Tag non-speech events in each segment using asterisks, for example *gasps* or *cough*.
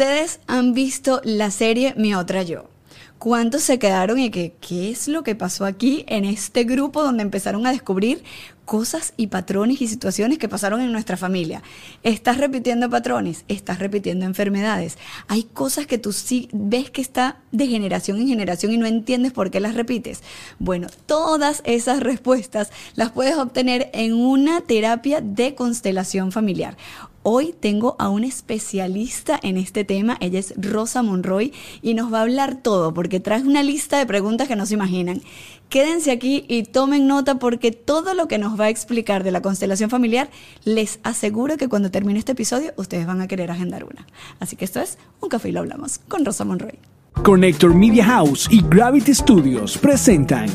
¿Cuántos de ustedes han visto la serie Mi Otra Yo? ¿Cuántos se quedaron y qué es lo que pasó aquí en este grupo donde empezaron a descubrir cosas y patrones y situaciones que pasaron en nuestra familia? Estás repitiendo patrones, estás repitiendo enfermedades. Hay cosas que tú sí ves que está de generación en generación y no entiendes por qué las repites. Bueno, todas esas respuestas las puedes obtener en una terapia de constelación familiar. Hoy tengo a una especialista en este tema, ella es Rosa Monroy y nos va a hablar todo porque trae una lista de preguntas que no se imaginan. Quédense aquí y tomen nota porque todo lo que nos va a explicar de la constelación familiar, les aseguro que cuando termine este episodio ustedes van a querer agendar una. Así que esto es Un Café y lo hablamos con Rosa Monroy. Connector Media House y Gravity Studios presentan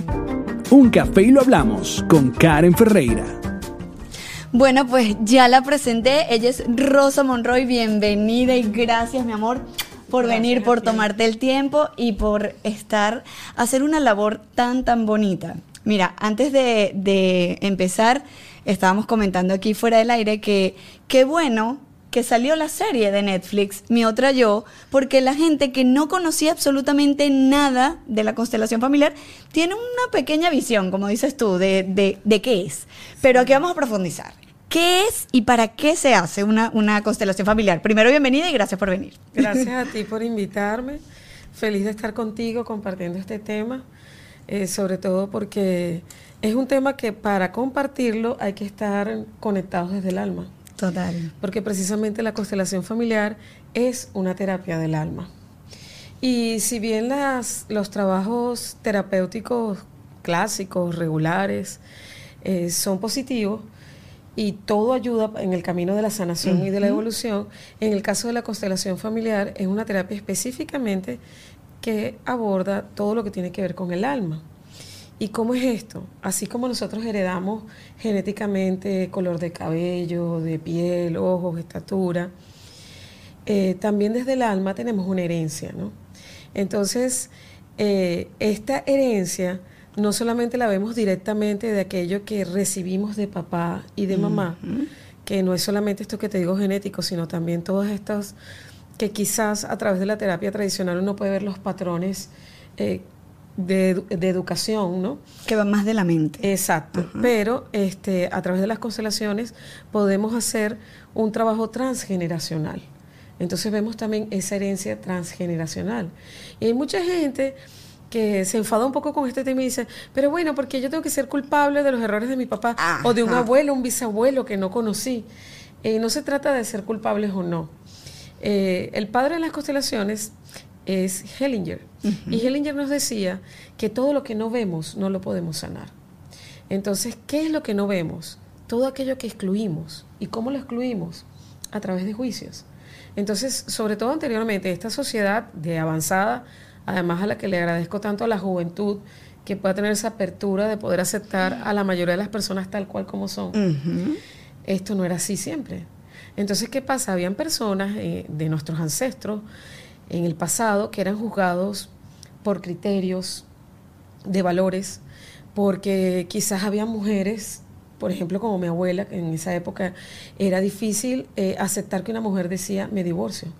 Un Café y lo hablamos con Karen Ferreira. Bueno, pues ya la presenté. Ella es Rosa Monroy. Bienvenida y gracias, mi amor, por venir, por tomarte el tiempo y por estar, hacer una labor tan, tan bonita. Mira, antes de, de empezar, estábamos comentando aquí fuera del aire que qué bueno que salió la serie de Netflix, Mi Otra Yo, porque la gente que no conocía absolutamente nada de la constelación familiar tiene una pequeña visión, como dices tú, de, de, de qué es. Pero aquí vamos a profundizar. ¿Qué es y para qué se hace una, una constelación familiar? Primero, bienvenida y gracias por venir. Gracias a *laughs* ti por invitarme. Feliz de estar contigo compartiendo este tema, eh, sobre todo porque es un tema que para compartirlo hay que estar conectados desde el alma. Total. Porque precisamente la constelación familiar es una terapia del alma. Y si bien las, los trabajos terapéuticos clásicos, regulares, eh, son positivos, y todo ayuda en el camino de la sanación y de la evolución. En el caso de la constelación familiar, es una terapia específicamente que aborda todo lo que tiene que ver con el alma. ¿Y cómo es esto? Así como nosotros heredamos genéticamente color de cabello, de piel, ojos, estatura, eh, también desde el alma tenemos una herencia, ¿no? Entonces, eh, esta herencia no solamente la vemos directamente de aquello que recibimos de papá y de mamá, que no es solamente esto que te digo genético, sino también todos estos que quizás a través de la terapia tradicional uno puede ver los patrones eh, de, educación, ¿no? Que van más de la mente. Exacto. Pero este, a través de las constelaciones podemos hacer un trabajo transgeneracional. Entonces vemos también esa herencia transgeneracional. Y hay mucha gente que se enfada un poco con este tema y dice, pero bueno, porque yo tengo que ser culpable de los errores de mi papá o de un abuelo, un bisabuelo que no conocí. Eh, no se trata de ser culpables o no. Eh, el padre de las constelaciones es Hellinger. Y Hellinger nos decía que todo lo que no vemos no lo podemos sanar. Entonces, ¿qué es lo que no vemos? Todo aquello que excluimos. ¿Y cómo lo excluimos? A través de juicios. Entonces, sobre todo anteriormente, esta sociedad de avanzada además a la que le agradezco tanto a la juventud que pueda tener esa apertura de poder aceptar a la mayoría de las personas tal cual como son. Esto no era así siempre. Entonces, ¿qué pasa? Habían personas eh, de nuestros ancestros en el pasado que eran juzgados por criterios de valores, porque quizás había mujeres, por ejemplo, como mi abuela, que en esa época era difícil eh, aceptar que una mujer decía, me divorcio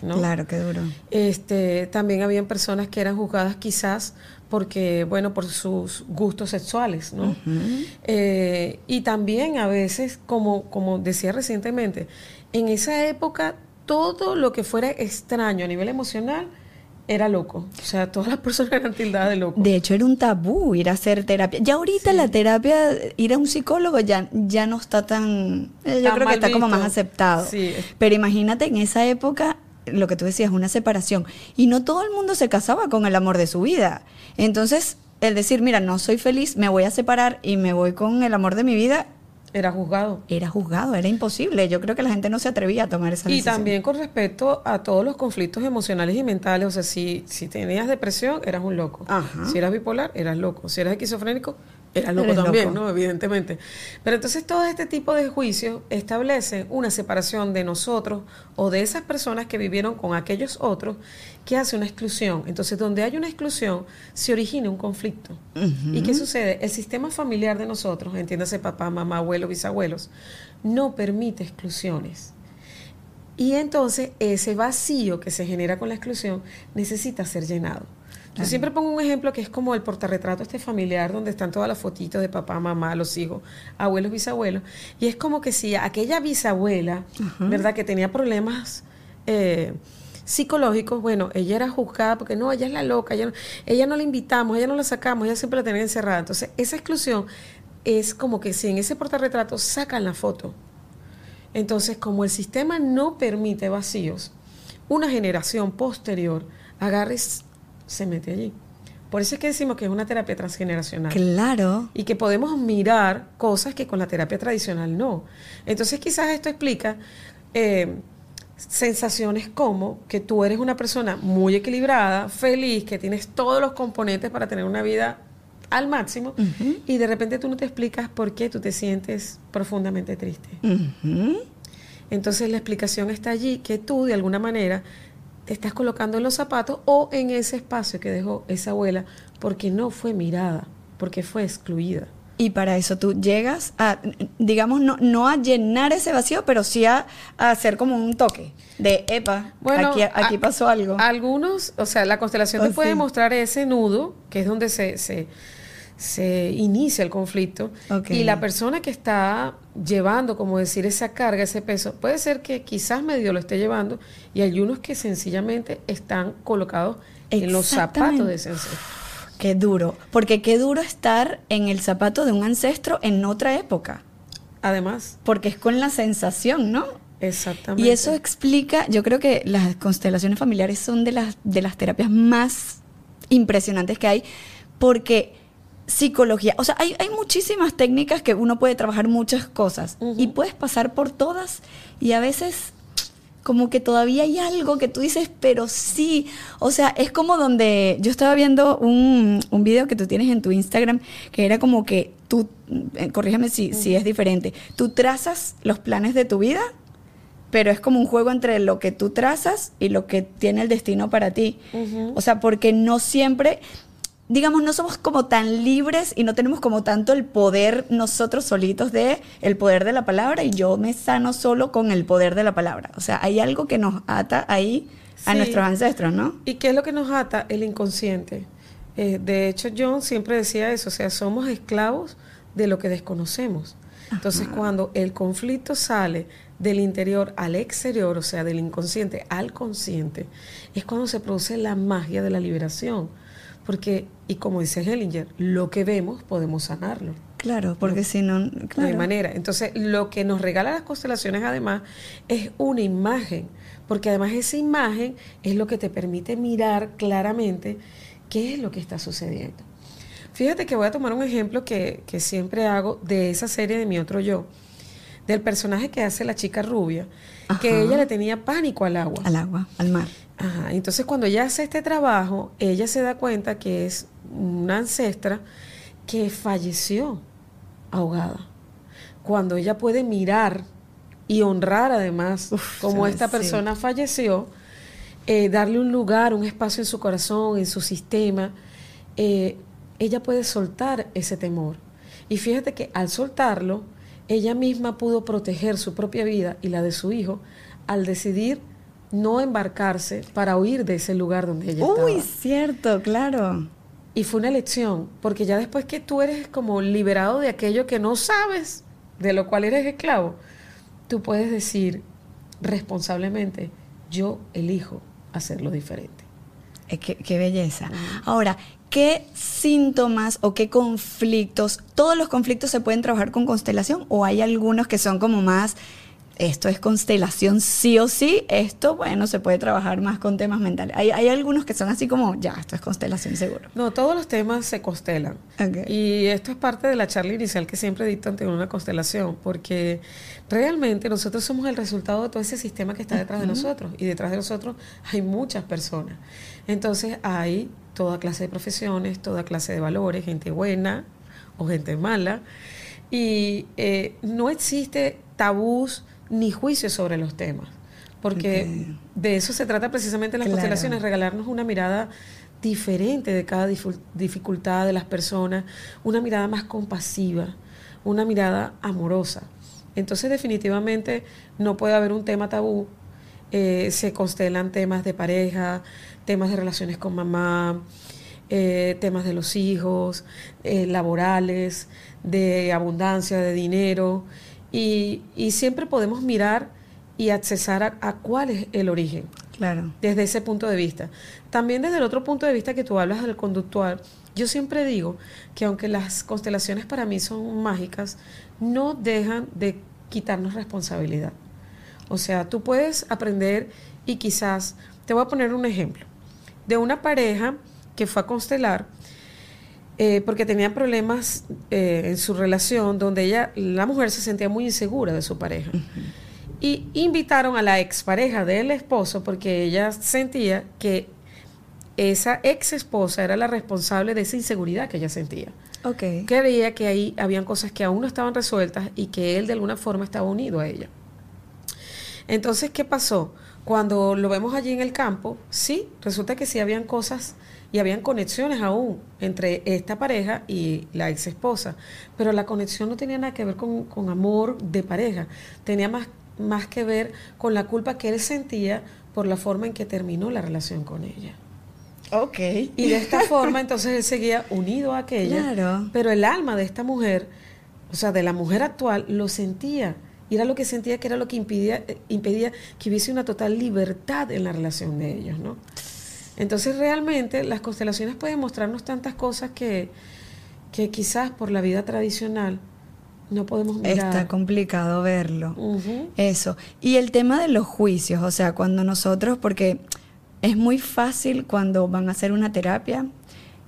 Claro, qué duro. Este, también habían personas que eran juzgadas quizás porque, bueno, por sus gustos sexuales, ¿no? Eh, y también a veces, como, como decía recientemente, en esa época todo lo que fuera extraño a nivel emocional era loco. O sea, todas las personas eran tildadas de loco. De hecho, era un tabú ir a hacer terapia. Ya ahorita la terapia, ir a un psicólogo ya, ya no está tan... Eh, yo creo que está como más aceptado. Pero imagínate, en esa época lo que tú decías, una separación. Y no todo el mundo se casaba con el amor de su vida. Entonces, el decir, mira, no soy feliz, me voy a separar y me voy con el amor de mi vida. Era juzgado. Era juzgado, era imposible. Yo creo que la gente no se atrevía a tomar esa decisión. Y también con respecto a todos los conflictos emocionales y mentales. O sea, si, si tenías depresión, eras un loco. Si eras bipolar, eras loco. Si eras esquizofrénico, era loco también, ¿no? Evidentemente. Pero entonces todo este tipo de juicios establece una separación de nosotros o de esas personas que vivieron con aquellos otros que hace una exclusión. Entonces, donde hay una exclusión, se origina un conflicto. ¿Y qué sucede? El sistema familiar de nosotros, entiéndase papá, mamá, abuelo, bisabuelos, no permite exclusiones. Y entonces ese vacío que se genera con la exclusión necesita ser llenado. Yo siempre pongo un ejemplo que es como el portarretrato este familiar donde están todas las fotitos de papá, mamá, los hijos, abuelos, bisabuelos. Y es como que si aquella bisabuela, ¿verdad? Que tenía problemas eh, psicológicos, bueno, ella era juzgada porque no, ella es la loca, ella no, ella no la invitamos, ella no la sacamos, ella siempre la tenía encerrada. Entonces, esa exclusión es como que si en ese portarretrato sacan la foto. Entonces, como el sistema no permite vacíos, una generación posterior agarra se mete allí. Por eso es que decimos que es una terapia transgeneracional. Claro. Y que podemos mirar cosas que con la terapia tradicional no. Entonces quizás esto explica eh, sensaciones como que tú eres una persona muy equilibrada, feliz, que tienes todos los componentes para tener una vida al máximo y de repente tú no te explicas por qué tú te sientes profundamente triste. Entonces la explicación está allí que tú de alguna manera te estás colocando en los zapatos o en ese espacio que dejó esa abuela porque no fue mirada, porque fue excluida. Y para eso tú llegas a, digamos, no, no a llenar ese vacío, pero sí a, hacer como un toque de, epa, bueno, aquí, aquí pasó algo. Algunos, o sea, la constelación te oh, puede mostrar ese nudo, que es donde se, se se inicia el conflicto y la persona que está llevando, como decir, esa carga, ese peso, puede ser que quizás medio lo esté llevando y hay unos que sencillamente están colocados en los zapatos de ese ancestro. Qué duro, porque qué duro estar en el zapato de un ancestro en otra época. Además. Porque es con la sensación, ¿no? Exactamente. Y eso explica, yo creo que las constelaciones familiares son de las, de las terapias más impresionantes que hay, porque psicología. O sea, hay, muchísimas técnicas que uno puede trabajar muchas cosas y puedes pasar por todas y a veces como que todavía hay algo que tú dices, pero sí. O sea, es como donde yo estaba viendo un, un video que tú tienes en tu Instagram que era como que tú, eh, corrígeme si, si es diferente, tú trazas los planes de tu vida pero es como un juego entre lo que tú trazas y lo que tiene el destino para ti. O sea, porque no siempre, digamos, no somos como tan libres y no tenemos como tanto el poder nosotros solitos de el poder de la palabra y yo me sano solo con el poder de la palabra. O sea, hay algo que nos ata ahí a nuestros ancestros, ¿no? ¿Y qué es lo que nos ata? El inconsciente. Eh, de hecho, John siempre decía eso, o sea, somos esclavos de lo que desconocemos. Entonces, cuando el conflicto sale del interior al exterior, o sea, del inconsciente al consciente, es cuando se produce la magia de la liberación porque, y como dice Hellinger, lo que vemos podemos sanarlo. Claro, porque si no, No hay manera. Entonces, lo que nos regala las constelaciones además es una imagen, porque además esa imagen es lo que te permite mirar claramente qué es lo que está sucediendo. Fíjate que voy a tomar un ejemplo que, que siempre hago de esa serie de Mi Otro Yo, del personaje que hace la chica rubia, que ella le tenía pánico al agua. Al agua, al mar. Ajá, entonces cuando ella hace este trabajo, ella se da cuenta que es una ancestra que falleció ahogada. Cuando ella puede mirar y honrar además como esta persona falleció, eh, darle un lugar, un espacio en su corazón, en su sistema, eh, ella puede soltar ese temor. Y fíjate que al soltarlo, ella misma pudo proteger su propia vida y la de su hijo al decidir no embarcarse para huir de ese lugar donde ella estaba. Uy, cierto, claro. Y fue una elección, porque ya después que tú eres como liberado de aquello que no sabes, de lo cual eres esclavo, tú puedes decir responsablemente, yo elijo hacerlo diferente. Eh, qué, qué belleza. Ahora, ¿qué síntomas o qué conflictos, todos los conflictos se pueden trabajar con constelación o hay algunos que son como más esto es constelación sí o sí, esto, bueno, se puede trabajar más con temas mentales. Hay, hay algunos que son así como, ya, esto es constelación seguro. No, todos los temas se constelan. Y esto es parte de la charla inicial que siempre dicto ante una constelación, porque realmente nosotros somos el resultado de todo ese sistema que está detrás de nosotros. Y detrás de nosotros hay muchas personas. Entonces hay toda clase de profesiones, toda clase de valores, gente buena o gente mala. Y eh, no existe tabús ni juicio sobre los temas, porque de eso se trata precisamente las constelaciones, regalarnos una mirada diferente de cada dificultad de las personas, una mirada más compasiva, una mirada amorosa. Entonces definitivamente no puede haber un tema tabú. Eh, se constelan temas de pareja, temas de relaciones con mamá, eh, temas de los hijos, eh, laborales, de abundancia, de dinero, y, siempre podemos mirar y accesar a, a, cuál es el origen. Claro. Desde ese punto de vista. También desde el otro punto de vista que tú hablas del conductual, yo siempre digo que aunque las constelaciones para mí son mágicas, no dejan de quitarnos responsabilidad. O sea, tú puedes aprender y quizás, te voy a poner un ejemplo, de una pareja que fue a constelar eh, porque tenía problemas eh, en su relación donde ella, la mujer se sentía muy insegura de su pareja. Y invitaron a la expareja del esposo porque ella sentía que esa ex esposa era la responsable de esa inseguridad que ella sentía. Okay. Creía que ahí habían cosas que aún no estaban resueltas y que él de alguna forma estaba unido a ella. Entonces, ¿qué pasó? Cuando lo vemos allí en el campo, sí, resulta que sí habían cosas y habían conexiones aún entre esta pareja y la ex esposa, pero la conexión no tenía nada que ver con, con amor de pareja, tenía más, más que ver con la culpa que él sentía por la forma en que terminó la relación con ella. Ok. Y de esta forma, entonces él seguía unido a aquella. Claro. Pero el alma de esta mujer, o sea, de la mujer actual, lo sentía. Y era lo que sentía que era lo que impedía, eh, impedía que hubiese una total libertad en la relación de ellos, ¿no? Entonces realmente las constelaciones pueden mostrarnos tantas cosas que, que quizás por la vida tradicional no podemos mirar. Está complicado verlo. Eso. Y el tema de los juicios, o sea, cuando nosotros, porque es muy fácil cuando van a hacer una terapia,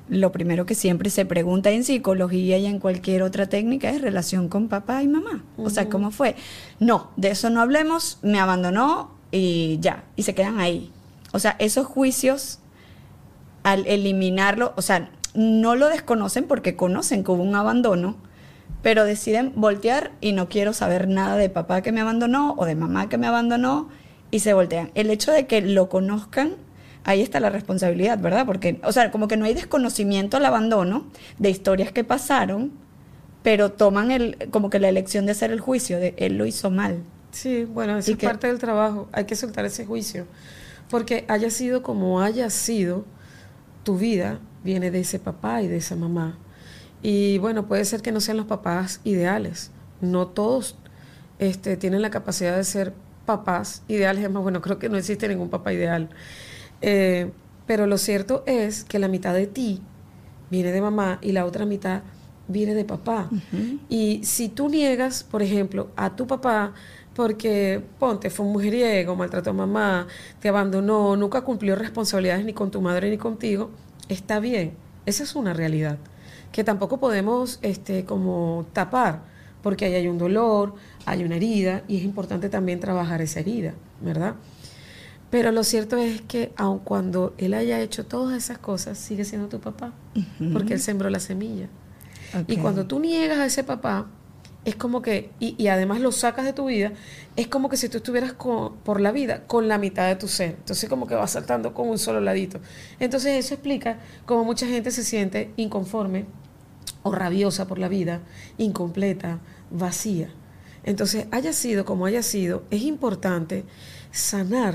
lo primero que siempre se pregunta en psicología y en cualquier otra técnica es relación con papá y mamá. O sea, ¿cómo fue? No, de eso no hablemos, me abandonó y ya, y se quedan ahí. O sea, esos juicios, al eliminarlo, o sea, no lo desconocen porque conocen que hubo un abandono, pero deciden voltear y no quiero saber nada de papá que me abandonó o de mamá que me abandonó y se voltean. El hecho de que lo conozcan, ahí está la responsabilidad, ¿verdad? Porque, o sea, como que no hay desconocimiento al abandono de historias que pasaron, pero toman el, como que la elección de hacer el juicio, de él lo hizo mal. Sí, bueno, eso es parte del trabajo, hay que soltar ese juicio, porque haya sido como haya sido, tu vida viene de ese papá y de esa mamá. Y bueno, puede ser que no sean los papás ideales, no todos este, tienen la capacidad de ser papás ideales, es más, bueno, creo que no existe ningún papá ideal. Eh, pero lo cierto es que la mitad de ti viene de mamá y la otra mitad viene de papá. Y si tú niegas, por ejemplo, a tu papá porque, ponte, fue un mujeriego, maltrató a mamá, te abandonó, nunca cumplió responsabilidades ni con tu madre ni contigo, está bien. Esa es una realidad que tampoco podemos este, como tapar, porque ahí hay un dolor, hay una herida y es importante también trabajar esa herida, ¿verdad? Pero lo cierto es que aun cuando él haya hecho todas esas cosas, sigue siendo tu papá, porque él sembró la semilla. Y cuando tú niegas a ese papá, es como que, y, además lo sacas de tu vida, es como que si tú estuvieras por la vida con la mitad de tu ser. Entonces como que vas saltando con un solo ladito. Entonces eso explica cómo mucha gente se siente inconforme o rabiosa por la vida, incompleta, vacía. Entonces, haya sido como haya sido, es importante sanar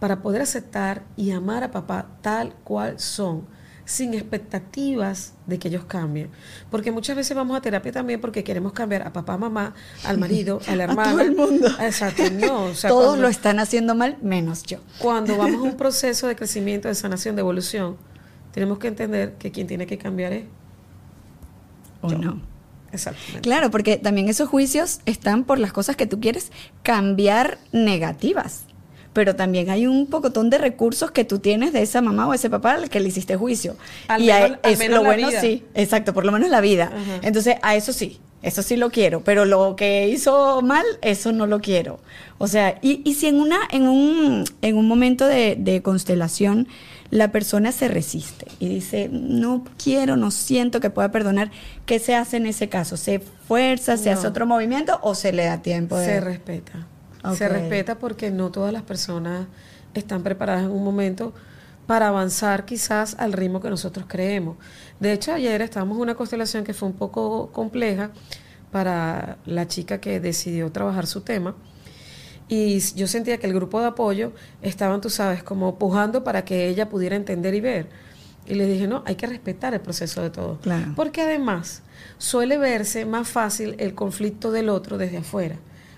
para poder aceptar y amar a papá tal cual son, sin expectativas de que ellos cambien. Porque muchas veces vamos a terapia también porque queremos cambiar a papá, mamá, al marido, al *laughs* hermano. A todo el mundo. Exacto, no. *laughs* Todos lo están haciendo mal, menos yo. Cuando *laughs* vamos a un proceso de crecimiento, de sanación, de evolución, tenemos que entender que quien tiene que cambiar es. O no. Exactamente. Claro, porque también esos juicios están por las cosas que tú quieres cambiar negativas. Pero también hay un pocotón de recursos que tú tienes de esa mamá o ese papá al que le hiciste juicio. y es lo bueno, sí, exacto, por lo menos la vida. Entonces, a eso sí, eso sí lo quiero, pero lo que hizo mal, eso no lo quiero. O sea, y, y si en una, en un, en un momento de, de constelación la persona se resiste y dice, no quiero, no siento que pueda perdonar, ¿qué se hace en ese caso? ¿Se fuerza, se hace otro movimiento o se le da tiempo? Se respeta. Se respeta porque no todas las personas están preparadas en un momento para avanzar quizás al ritmo que nosotros creemos. De hecho, ayer estábamos en una constelación que fue un poco compleja para la chica que decidió trabajar su tema Y yo sentía que el grupo de apoyo estaban, tú sabes, como pujando para que ella pudiera entender y ver. Y le dije, no, hay que respetar el proceso de todo. Claro. Porque además suele verse más fácil el conflicto del otro desde afuera.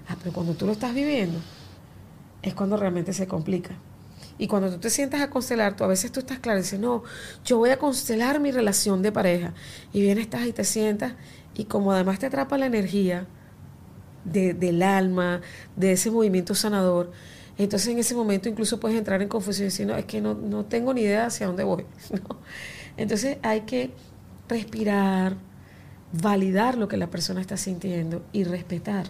Ah, pero cuando tú lo estás viviendo, es cuando realmente se complica. Y cuando tú te sientas a constelar, tú a veces tú estás claro y dices, no, yo voy a constelar mi relación de pareja. Y vienes, estás y te sientas, y como además te atrapa la energía de, del alma, de ese movimiento sanador, entonces en ese momento incluso puedes entrar en confusión y decir, no, es que no, no tengo ni idea hacia dónde voy. *laughs* Entonces hay que respirar, validar lo que la persona está sintiendo y respetar.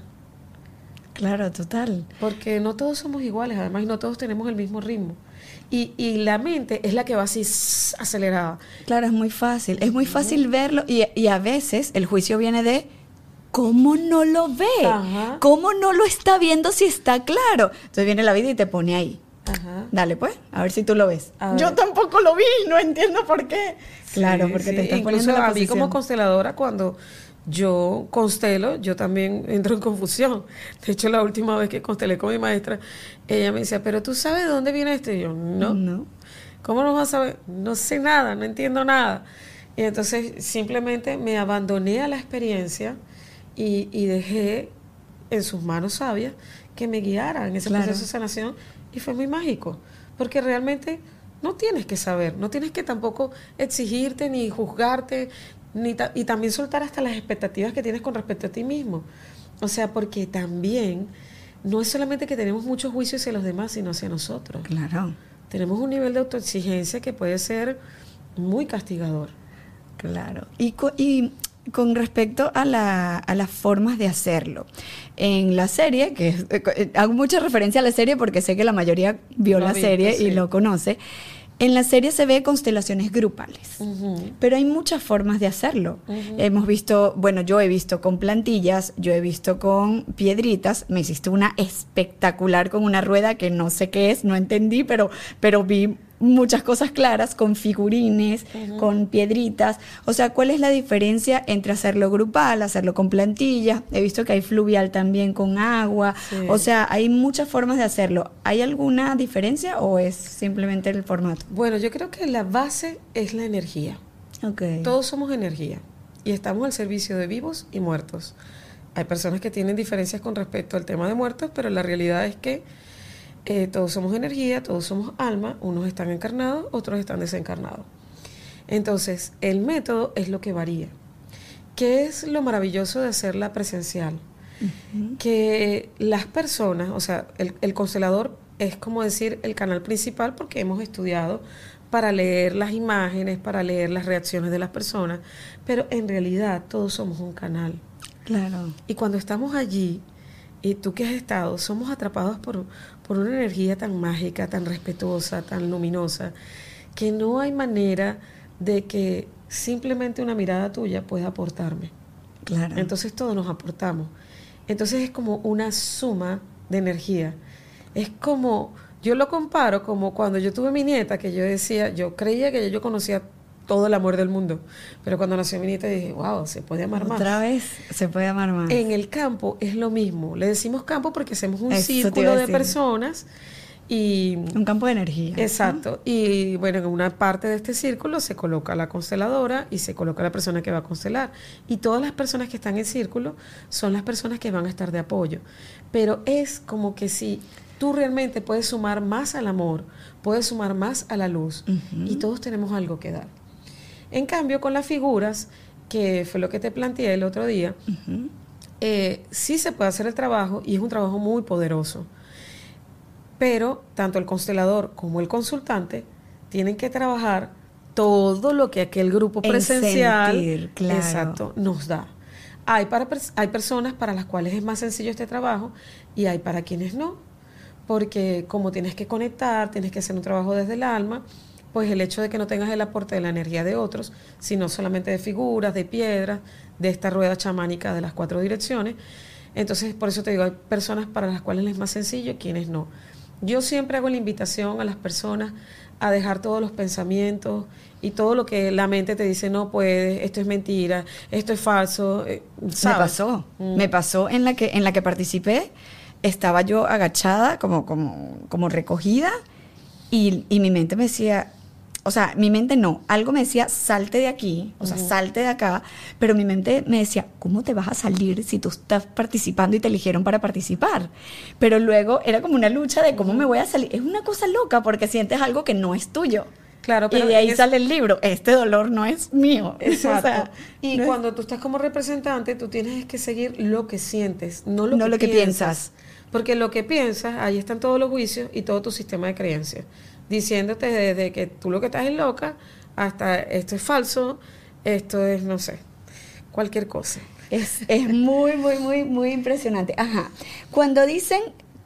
Claro, total. Porque no todos somos iguales, además, y no todos tenemos el mismo ritmo. Y, y la mente es la que va así acelerada. Claro, es muy fácil. Es muy fácil verlo y, y a veces el juicio viene de cómo no lo ve, Ajá. cómo no lo está viendo si está claro. Entonces viene la vida y te pone ahí. Ajá. Dale pues, a ver si tú lo ves. Yo tampoco lo vi, no entiendo por qué. Claro, Sí, porque sí. te estás Incluso poniendo en la a mí como consteladora, cuando yo constelo, yo también entro en confusión. De hecho, la última vez que constelé con mi maestra, ella me decía, pero tú sabes de dónde viene esto? Y yo, no. No. ¿Cómo no vas a saber? No sé nada, no entiendo nada. Y entonces simplemente me abandoné a la experiencia y, y dejé en sus manos sabias que me guiaran en ese Claro. proceso de sanación y fue muy mágico, porque realmente no tienes que saber, no tienes que tampoco exigirte ni juzgarte, ni ta- y también soltar hasta las expectativas que tienes con respecto a ti mismo. O sea, porque también no es solamente que tenemos muchos juicios hacia los demás, sino hacia nosotros Claro, tenemos un nivel de autoexigencia que puede ser muy castigador. claro. Y, co- y con respecto a, la- a las formas de hacerlo. En la serie, que es- eh, eh, hago mucha referencia a la serie porque sé que la mayoría vio Lo la serie y lo conoce. En la serie se ve constelaciones grupales. Pero hay muchas formas de hacerlo. Hemos visto, bueno, yo he visto con plantillas, yo he visto con piedritas, me hiciste una espectacular con una rueda que no sé qué es, no entendí, pero, pero vi muchas cosas claras, con figurines, con piedritas. O sea, ¿cuál es la diferencia entre hacerlo grupal, hacerlo con plantillas? He visto que hay fluvial también con agua. Sí. O sea, hay muchas formas de hacerlo. ¿Hay alguna diferencia o es simplemente el formato? Bueno, yo creo que la base es la energía. Todos somos energía y estamos al servicio de vivos y muertos. Hay personas que tienen diferencias con respecto al tema de muertos, pero la realidad es que eh, todos somos energía, todos somos alma, unos están encarnados, otros están desencarnados. Entonces, el método es lo que varía. ¿Qué es lo maravilloso de hacerla presencial? Que las personas, o sea, el, el constelador es como decir el canal principal porque hemos estudiado para leer las imágenes, para leer las reacciones de las personas, pero en realidad todos somos un canal. Claro. Y cuando estamos allí, y tú que has estado, somos atrapados por, por una energía tan mágica, tan respetuosa, tan luminosa, que no hay manera de que simplemente una mirada tuya pueda aportarme. Claro. Entonces todos nos aportamos. Entonces es como una suma de energía. Es como, yo lo comparo como cuando yo tuve mi nieta, que yo decía, yo creía que yo conocía todo el amor del mundo, pero cuando nació mi nieta dije, wow, se puede amar más. Otra vez se puede amar más. En el campo es lo mismo. Le decimos campo porque hacemos un Eso círculo de personas y Un campo de energía. ¿no? Exacto. Y bueno, en una parte de este círculo se coloca la consteladora y se coloca la persona que va a constelar. Y todas las personas que están en círculo son las personas que van a estar de apoyo. Pero es como que si tú realmente puedes sumar más al amor, puedes sumar más a la luz y todos tenemos algo que dar. En cambio, con las figuras, que fue lo que te planteé el otro día, eh, sí se puede hacer el trabajo y es un trabajo muy poderoso. Pero tanto el constelador como el consultante tienen que trabajar todo lo que aquel grupo En presencial sentir, claro. exacto, nos da. Hay, para, hay personas para las cuales es más sencillo este trabajo y hay para quienes no. Porque como tienes que conectar, tienes que hacer un trabajo desde el alma, pues el hecho de que no tengas el aporte de la energía de otros, sino solamente de figuras, de piedras, de esta rueda chamánica de las cuatro direcciones, entonces por eso te digo, hay personas para las cuales es más sencillo, quienes no. Yo siempre hago la invitación a las personas a dejar todos los pensamientos y todo lo que la mente te dice no puedes, esto es mentira, esto es falso. eh, Me pasó. Mm. Me pasó en la que, en la que participé. estaba yo agachada, como, como, como recogida, y, y mi mente me decía, o sea, mi mente no, algo me decía, salte de aquí, o sea, salte de acá, pero mi mente me decía, ¿cómo te vas a salir si tú estás participando y te eligieron para participar? Pero luego era como una lucha de cómo me voy a salir. Es una cosa loca porque sientes algo que no es tuyo. Claro, pero y de ahí es- sale el libro, este dolor no es mío. *laughs* Exacto. O sea, y no es- cuando tú estás como representante, tú tienes que seguir lo que sientes, no lo, No que, lo que piensas. Porque lo que piensas, ahí están todos los juicios y todo tu sistema de creencias. Diciéndote desde que tú lo que estás es loca hasta esto es falso, esto es, no sé, cualquier cosa. Es, es muy, muy, muy, muy impresionante. Ajá. Cuando dicen,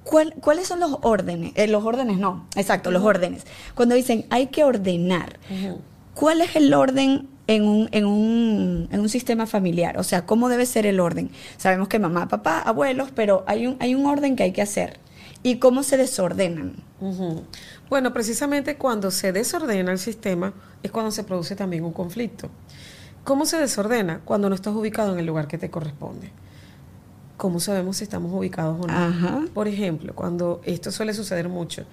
¿cuál- ¿cuáles son los órdenes? Eh, los órdenes no, exacto, los órdenes. Cuando dicen, hay que ordenar, ¿cuál es el orden en un, en, un, en un sistema familiar? O sea, ¿cómo debe ser el orden? Sabemos que mamá, papá, abuelos, pero hay un, hay un orden que hay que hacer. ¿Y cómo se desordenan? Bueno, precisamente cuando se desordena el sistema es cuando se produce también un conflicto. ¿Cómo se desordena? Cuando no estás ubicado en el lugar que te corresponde. ¿Cómo sabemos si estamos ubicados o no? Ajá. Por ejemplo, cuando esto suele suceder mucho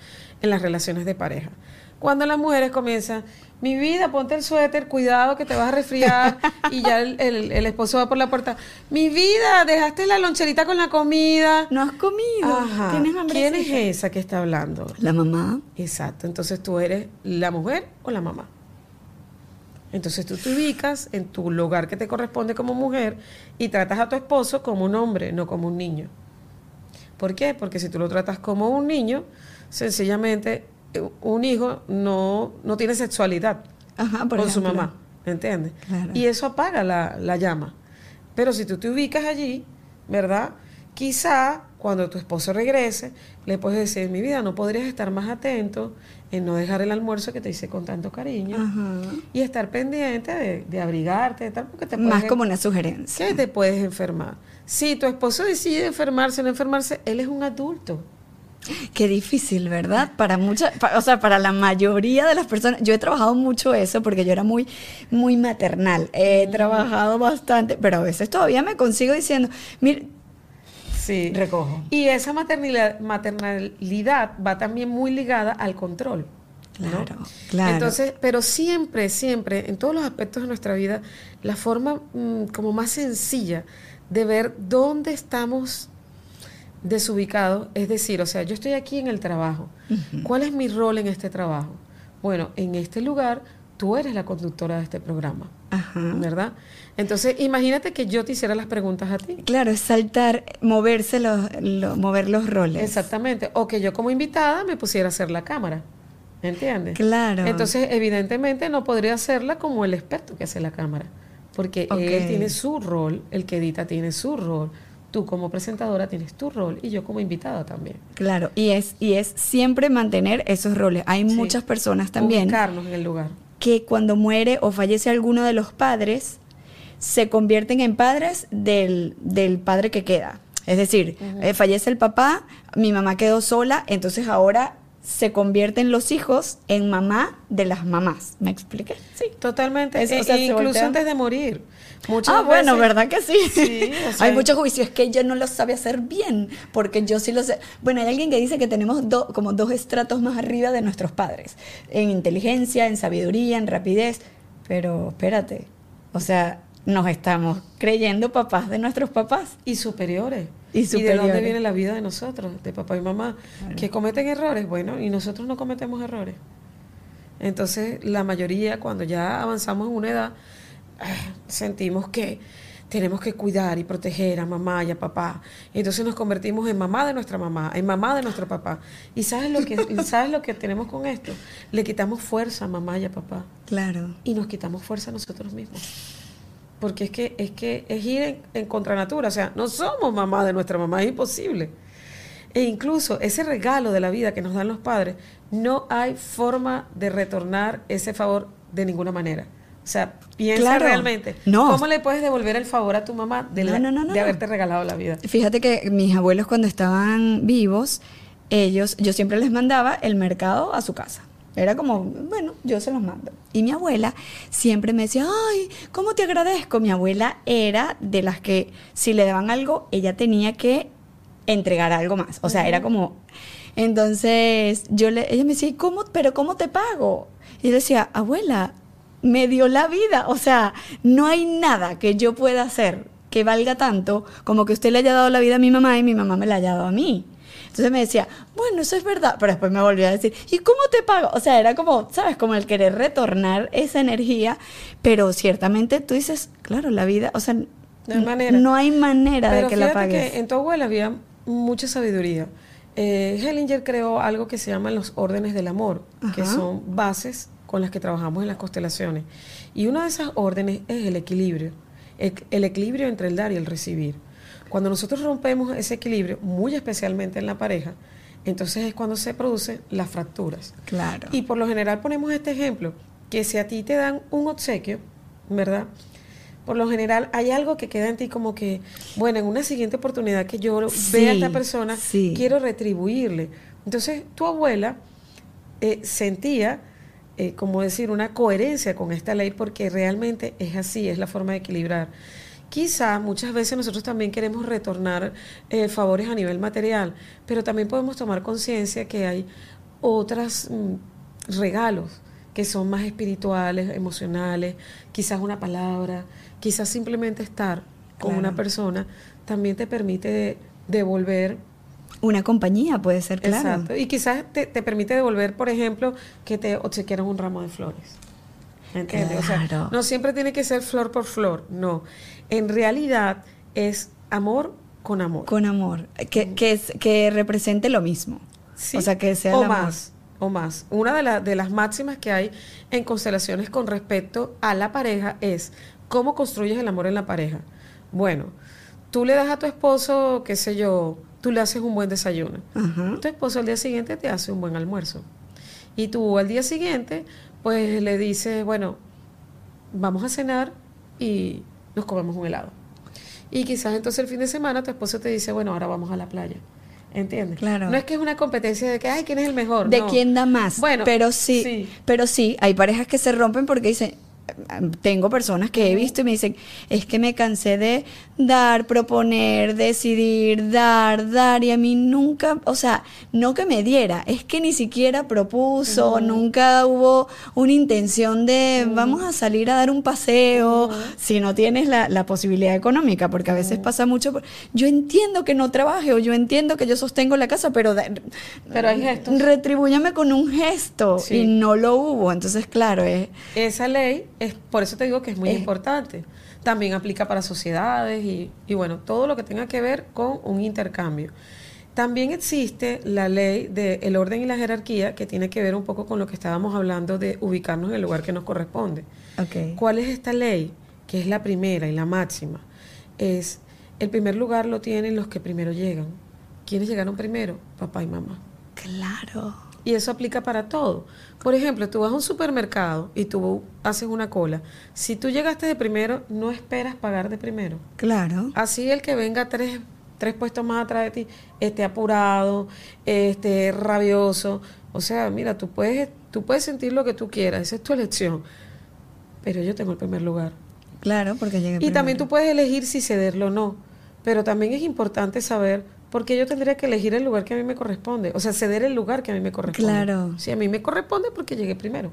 en las relaciones de pareja. Cuando las mujeres comienzan, mi vida, ponte el suéter, cuidado que te vas a resfriar, y ya el, el- el esposo va por la puerta, mi vida, dejaste la loncherita con la comida. No has comido. Ajá. ¿Tienes hambre? ¿Quién es esa que está hablando? La mamá. Exacto, entonces tú eres la mujer o la mamá. Entonces tú te ubicas en tu lugar que te corresponde como mujer y tratas a tu esposo como un hombre, no como un niño. ¿Por qué? Porque si tú lo tratas como un niño, sencillamente un hijo no, no tiene sexualidad Ajá, por con su mamá, ¿entiendes? Claro. Y eso apaga la, la llama. Pero si tú te ubicas allí, ¿verdad? Quizá cuando tu esposo regrese, le puedes decir, mi vida, no podrías estar más atento en no dejar el almuerzo que te hice con tanto cariño Ajá. y estar pendiente de, de abrigarte, de tal, porque te Más puedes, como una sugerencia. que te puedes enfermar. Si tu esposo decide enfermarse o no enfermarse, él es un adulto. Qué difícil, ¿verdad? Para muchas, o sea, para la mayoría de las personas. Yo he trabajado mucho eso porque yo era muy, muy maternal. He trabajado bastante, pero a veces todavía me consigo diciendo, mire, Sí. recojo. Y esa maternidad, maternalidad va también muy ligada al control. ¿no? Claro, claro. Entonces, pero siempre, siempre, en todos los aspectos de nuestra vida, la forma mm, como más sencilla de ver dónde estamos desubicados, es decir, o sea, yo estoy aquí en el trabajo. ¿Cuál es mi rol en este trabajo? Bueno, en este lugar tú eres la conductora de este programa, Ajá. ¿verdad? Entonces, imagínate que yo te hiciera las preguntas a ti. Claro, es saltar, moverse los, lo- mover los roles. Exactamente. O que yo como invitada me pusiera a hacer la cámara. ¿Entiendes? Claro. Entonces, evidentemente no podría hacerla como el experto que hace la cámara. Porque él tiene su rol, el que edita tiene su rol, tú como presentadora tienes tu rol y yo como invitada también. Claro, y es, y es siempre mantener esos roles. Hay Sí. muchas personas también Ubicarnos en el lugar. que cuando muere o fallece alguno de los padres, se convierten en padres del, del padre que queda. Es decir, eh, fallece el papá, mi mamá quedó sola, entonces ahora se convierten los hijos en mamá de las mamás. ¿Me expliqué? Sí. Totalmente. Es- E- o sea, e incluso antes de morir. Muchas ah, bueno, ¿verdad que sí? Sí, o *laughs* sea, hay muchos juicios, es que yo no lo sabe hacer bien, porque yo sí lo sé. Bueno, hay alguien que dice que tenemos do- como dos estratos más arriba de nuestros padres, en inteligencia, en sabiduría, en rapidez, pero espérate, o sea, nos estamos creyendo papás de nuestros papás. Y superiores. Y de dónde viene la vida de nosotros, de papá y mamá? Que cometen errores, bueno, y nosotros no cometemos errores. Entonces, la mayoría, cuando ya avanzamos en una edad, ah, sentimos que tenemos que cuidar y proteger a mamá y a papá. Entonces nos convertimos en mamá de nuestra mamá, en mamá de nuestro papá. ¿Y sabes lo que, *laughs* sabes lo que tenemos con esto? Le quitamos fuerza a mamá y a papá Claro. y nos quitamos fuerza a nosotros mismos. Porque es que es, que es ir en, en contranatura, o sea, no somos mamá de nuestra mamá, es imposible. E incluso ese regalo de la vida que nos dan los padres, no hay forma de retornar ese favor de ninguna manera. O sea, piensa Claro. realmente, No. ¿cómo le puedes devolver el favor a tu mamá de, la- no, de haberte regalado la vida? Fíjate que mis abuelos cuando estaban vivos, ellos, yo siempre les mandaba el mercado a su casa. Era como, bueno, yo se los mando. Y mi abuela siempre me decía, ay, ¿cómo te agradezco? Mi abuela era de las que si le daban algo, ella tenía que entregar algo más. O sea, era como... Entonces, yo le, ella me decía, ¿y cómo, pero cómo te pago? Y yo decía, abuela, me dio la vida. O sea, no hay nada que yo pueda hacer que valga tanto como que usted le haya dado la vida a mi mamá y mi mamá me la haya dado a mí. Entonces me decía, bueno, eso es verdad, pero después me volvió a decir, ¿y cómo te pago? O sea, era como, ¿sabes? Como el querer retornar esa energía, pero ciertamente tú dices, claro, la vida, o sea, no hay manera, no hay manera de que la pagues. Que en tu abuela había mucha sabiduría. Eh, Hellinger creó algo que se llaman los órdenes del amor, que son bases con las que trabajamos en las constelaciones. Y una de esas órdenes es el equilibrio, el equilibrio entre el dar y el recibir. Cuando nosotros rompemos ese equilibrio, muy especialmente en la pareja, entonces es cuando se producen las fracturas. Claro. Y por lo general ponemos este ejemplo, que si a ti te dan un obsequio, ¿verdad? Por lo general hay algo que queda en ti como que, bueno, en una siguiente oportunidad que yo vea a esta persona, quiero retribuirle. Entonces tu abuela eh, sentía, eh, como decir, una coherencia con esta ley porque realmente es así, es la forma de equilibrar. Quizá muchas veces nosotros también queremos retornar eh, favores a nivel material, pero también podemos tomar conciencia que hay otros mm, regalos que son más espirituales, emocionales, quizás una palabra, quizás simplemente estar con una persona también te permite devolver una compañía puede ser, claro. Exacto. Y quizás te, permite devolver, por ejemplo, que te obsequiaran un ramo de flores. ¿Entiendes? O sea, no siempre tiene que ser flor por flor, no en realidad es amor con amor. Con amor, que, que, que represente lo mismo. o sea, que sea o más. O más. Una de, de las máximas que hay en constelaciones con respecto a la pareja es cómo construyes el amor en la pareja. Bueno, tú le das a tu esposo, qué sé yo, tú le haces un buen desayuno. Tu esposo al día siguiente te hace un buen almuerzo. Y tú al día siguiente, pues le dices, bueno, vamos a cenar y nos comemos un helado. Y quizás entonces el fin de semana tu esposo te dice, bueno, ahora vamos a la playa. ¿Entiendes? Claro. No es que es una competencia de que, ay, ¿quién es el mejor? De quién da más. Bueno, pero sí, pero sí, hay parejas que se rompen porque dicen, tengo personas que he visto y me dicen, es que me cansé de dar, proponer, decidir, dar, dar, y a mí nunca, o sea, no que me diera, es que ni siquiera propuso, nunca hubo una intención de vamos a salir a dar un paseo, si no tienes la, posibilidad económica, porque a veces pasa mucho, yo entiendo que no trabaje o yo entiendo que yo sostengo la casa, pero, pero hay gestos. retribúyame con un gesto y no lo hubo, entonces claro, es... Esa ley es, por eso te digo que es muy importante. También aplica para sociedades y, y bueno, todo lo que tenga que ver con un intercambio. También existe la ley del orden y la jerarquía que tiene que ver un poco con lo que estábamos hablando de ubicarnos en el lugar que nos corresponde. Okay. ¿Cuál es esta ley? Que es la primera y la máxima. Es el primer lugar lo tienen los que primero llegan. ¿Quiénes llegaron primero? Papá y mamá. Claro. Y eso aplica para todo. Por ejemplo, tú vas a un supermercado y tú haces una cola. Si tú llegaste de primero, no esperas pagar de primero. Claro. Así el que venga tres, tres puestos más atrás de ti esté apurado, esté rabioso. O sea, mira, tú puedes, tú puedes sentir lo que tú quieras, esa es tu elección. Pero yo tengo el primer lugar. Claro, porque llegué Y también tú puedes elegir si cederlo o no. Pero también es importante saber porque yo tendría que elegir el lugar que a mí me corresponde, o sea, ceder el lugar que a mí me corresponde. Claro. Si a mí me corresponde porque llegué primero.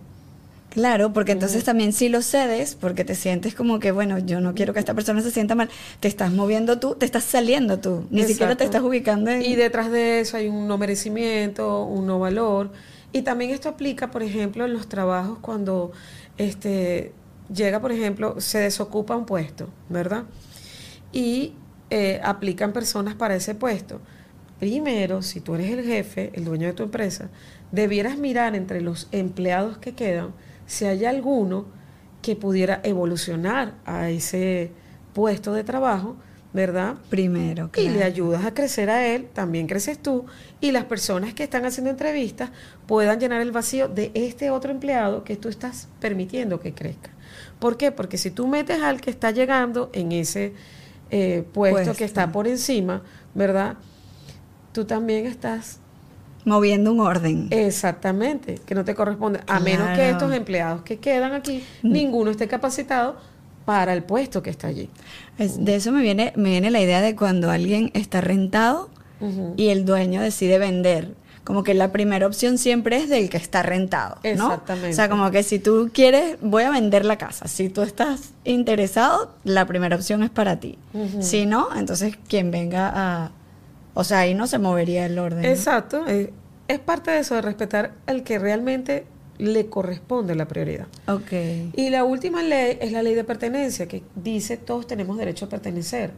Claro, porque entonces también si lo cedes, porque te sientes como que, bueno, yo no quiero que esta persona se sienta mal, te estás moviendo tú, te estás saliendo tú, ni siquiera te estás ubicando en... Y detrás de eso hay un no merecimiento, un no valor. Y también esto aplica, por ejemplo, en los trabajos cuando este, llega, por ejemplo, se desocupa un puesto, ¿verdad? Y eh, aplican personas para ese puesto. Primero, si tú eres el jefe, el dueño de tu empresa, debieras mirar entre los empleados que quedan si hay alguno que pudiera evolucionar a ese puesto de trabajo, ¿verdad? Primero. Y le ayudas a crecer a él, también creces tú, y las personas que están haciendo entrevistas puedan llenar el vacío de este otro empleado que tú estás permitiendo que crezca. ¿Por qué? Porque si tú metes al que está llegando en ese eh, puesto, que está por encima, ¿verdad? Tú también estás moviendo un orden. Exactamente, que no te corresponde, a menos que estos empleados que quedan aquí, mm. ninguno esté capacitado para el puesto que está allí. de eso me viene, me viene la idea de cuando alguien está rentado y el dueño decide vender. Como que la primera opción siempre es del que está rentado, ¿no? Exactamente. O sea, como que si tú quieres, voy a vender la casa. Si tú estás interesado, la primera opción es para ti. Si no, entonces quien venga a... O sea, ahí no se movería el orden. Exacto. eh, es parte de eso, de respetar al que realmente le corresponde la prioridad. Ok. Y la última ley es la ley de pertenencia, que dice todos tenemos derecho a pertenecer.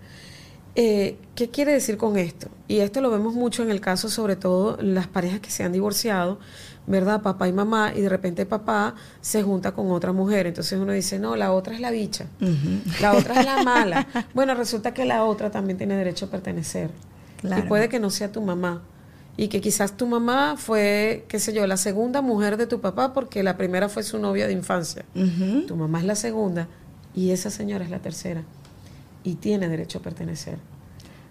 Eh, ¿Qué quiere decir con esto? Y esto lo vemos mucho en el caso, sobre todo, las parejas que se han divorciado, ¿verdad? Papá y mamá, y de repente papá se junta con otra mujer. Entonces uno dice, no, la otra es la bicha, la otra es la *laughs* mala. Bueno, resulta que la otra también tiene derecho a pertenecer. Claro. Y puede que no sea tu mamá. Y que quizás tu mamá fue, qué sé yo, la segunda mujer de tu papá porque la primera fue su novia de infancia. Tu mamá es la segunda y esa señora es la tercera. Y tiene derecho a pertenecer.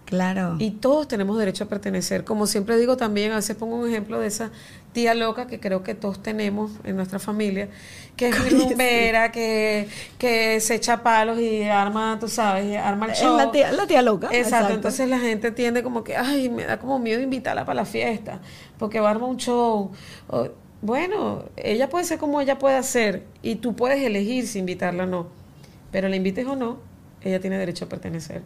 Claro. Y todos tenemos derecho a pertenecer. Como siempre digo también, a veces pongo un ejemplo de esa tía loca que creo que todos tenemos en nuestra familia, que es *laughs* muy rumbera, que, que se echa palos y arma, tú sabes, arma el es show. la tía, la tía loca. Exacto, entonces la gente tiende como que, ay, me da como miedo invitarla para la fiesta, porque va a armar un show. O, bueno, ella puede ser como ella puede ser, y tú puedes elegir si invitarla o no, pero la invites o no, ella tiene derecho a pertenecer.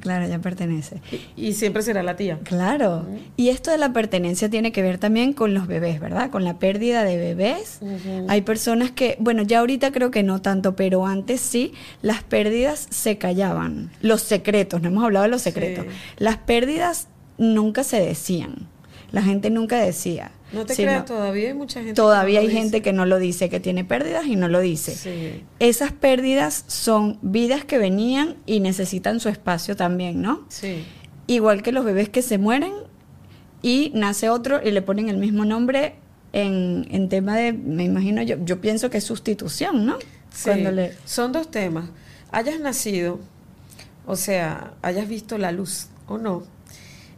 Claro, ya pertenece. Y, y siempre será la tía. Claro. Y esto de la pertenencia tiene que ver también con los bebés, ¿verdad? Con la pérdida de bebés. Hay personas que, bueno, ya ahorita creo que no tanto, pero antes sí, las pérdidas se callaban. Los secretos, no hemos hablado de los secretos. Sí. Las pérdidas nunca se decían. La gente nunca decía. No te sino- creas, todavía hay mucha gente. Todavía que hay no lo gente dice. que no lo dice, que tiene pérdidas y no lo dice. Sí. Esas pérdidas son vidas que venían y necesitan su espacio también, ¿no? Sí. Igual que los bebés que se mueren y nace otro y le ponen el mismo nombre en, en tema de, me imagino yo, yo pienso que es sustitución, ¿no? Sí, le, Son dos temas. Hayas nacido, o sea, hayas visto la luz o no,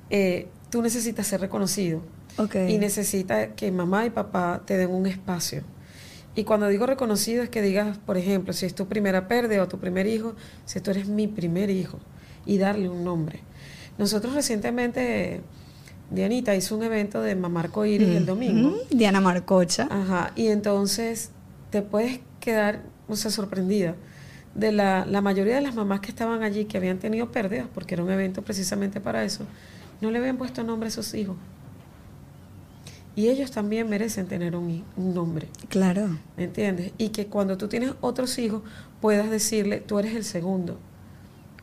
eh, tú necesitas ser reconocido y necesitas que mamá y papá te den un espacio. Y cuando digo reconocido es que digas, por ejemplo, si es tu primera pérdida o tu primer hijo, si tú eres mi primer hijo y darle un nombre. Nosotros recientemente, Dianita hizo un evento de Mamarco Iris el domingo. Diana Marcocha. Ajá, y entonces te puedes quedar, o sea, sorprendida de la, la mayoría de las mamás que estaban allí, que habían tenido pérdidas, porque era un evento precisamente para eso, no le habían puesto nombre a sus hijos. Y ellos también merecen tener un, nombre, Claro. ¿me entiendes? Y que cuando tú tienes otros hijos, puedas decirle, tú eres el segundo.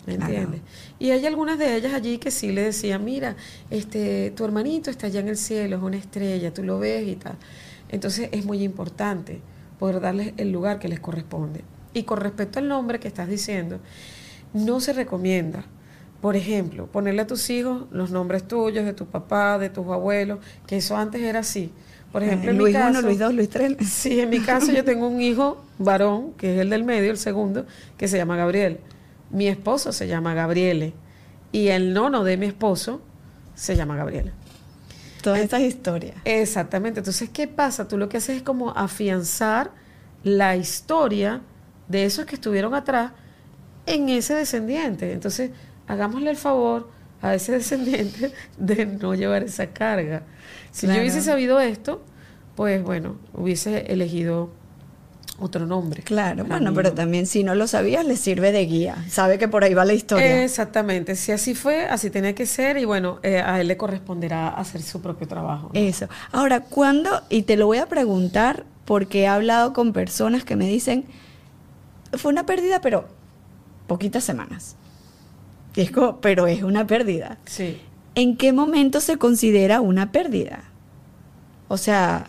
¿Me Claro. entiendes? Y hay algunas de ellas allí que sí le decían, mira, este, tu hermanito está allá en el cielo, es una estrella, tú lo ves y tal. Entonces es muy importante poder darles el lugar que les corresponde. Y con respecto al nombre que estás diciendo, no se recomienda, por ejemplo, ponerle a tus hijos los nombres tuyos, de tu papá, de tus abuelos, que eso antes era así. Por ejemplo, Eh, en mi Luis caso, 1, Luis 2, Luis 3. Sí, en mi caso yo tengo un hijo varón, que es el del medio, el segundo, que se llama Gabriel. Mi esposo se llama Gabriele. Y el nono de mi esposo se llama Gabriela. Todas estas historias. Exactamente. Entonces, ¿qué pasa? Tú lo que haces es como afianzar la historia de esos que estuvieron atrás en ese descendiente. Entonces, hagámosle el favor a ese *laughs* descendiente de no llevar esa carga. Si Claro. yo hubiese sabido esto, pues bueno, hubiese elegido otro nombre. Claro, bueno, pero también si no lo sabías, le sirve de guía. Sabe que por ahí va la historia. Exactamente. Si así fue, así tenía que ser y bueno, eh, a él le corresponderá hacer su propio trabajo. ¿no? Eso. Ahora, ¿cuándo? Y te lo voy a preguntar porque he hablado con personas que me dicen, fue una pérdida, pero poquitas semanas. Y es como, pero es una pérdida. Sí. ¿En qué momento se considera una pérdida? O sea,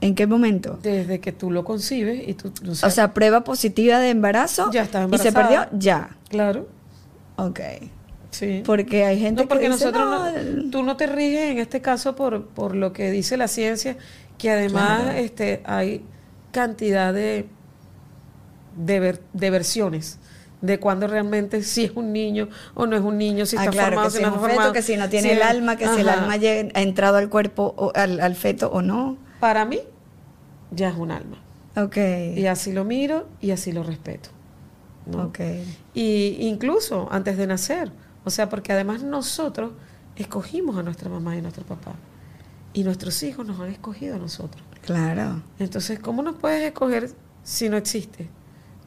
¿en qué momento? Desde que tú lo concibes y tú... o sea, O sea, prueba positiva de embarazo Ya está y se perdió, embarazada. ya. claro. Ok. Sí. Porque hay gente no, porque que dice, nosotros "No, tú no te riges en este caso por, por lo que dice la ciencia, que además Claro. este, hay cantidad de, de, ver- de versiones de cuando realmente si es un niño o no es un niño, si Ah, está claro, formado, que si si no es un feto, formado. que si no tiene si el alma, que si el alma llega- ha entrado al cuerpo, o al, al feto o no. Para mí, ya es un alma. Ok. Y así lo miro y así lo respeto. ¿no? Ok. Y incluso antes de nacer. O sea, porque además nosotros escogimos a nuestra mamá y nuestro papá. Y nuestros hijos nos han escogido a nosotros. Claro. Entonces, ¿cómo nos puedes escoger si no existe?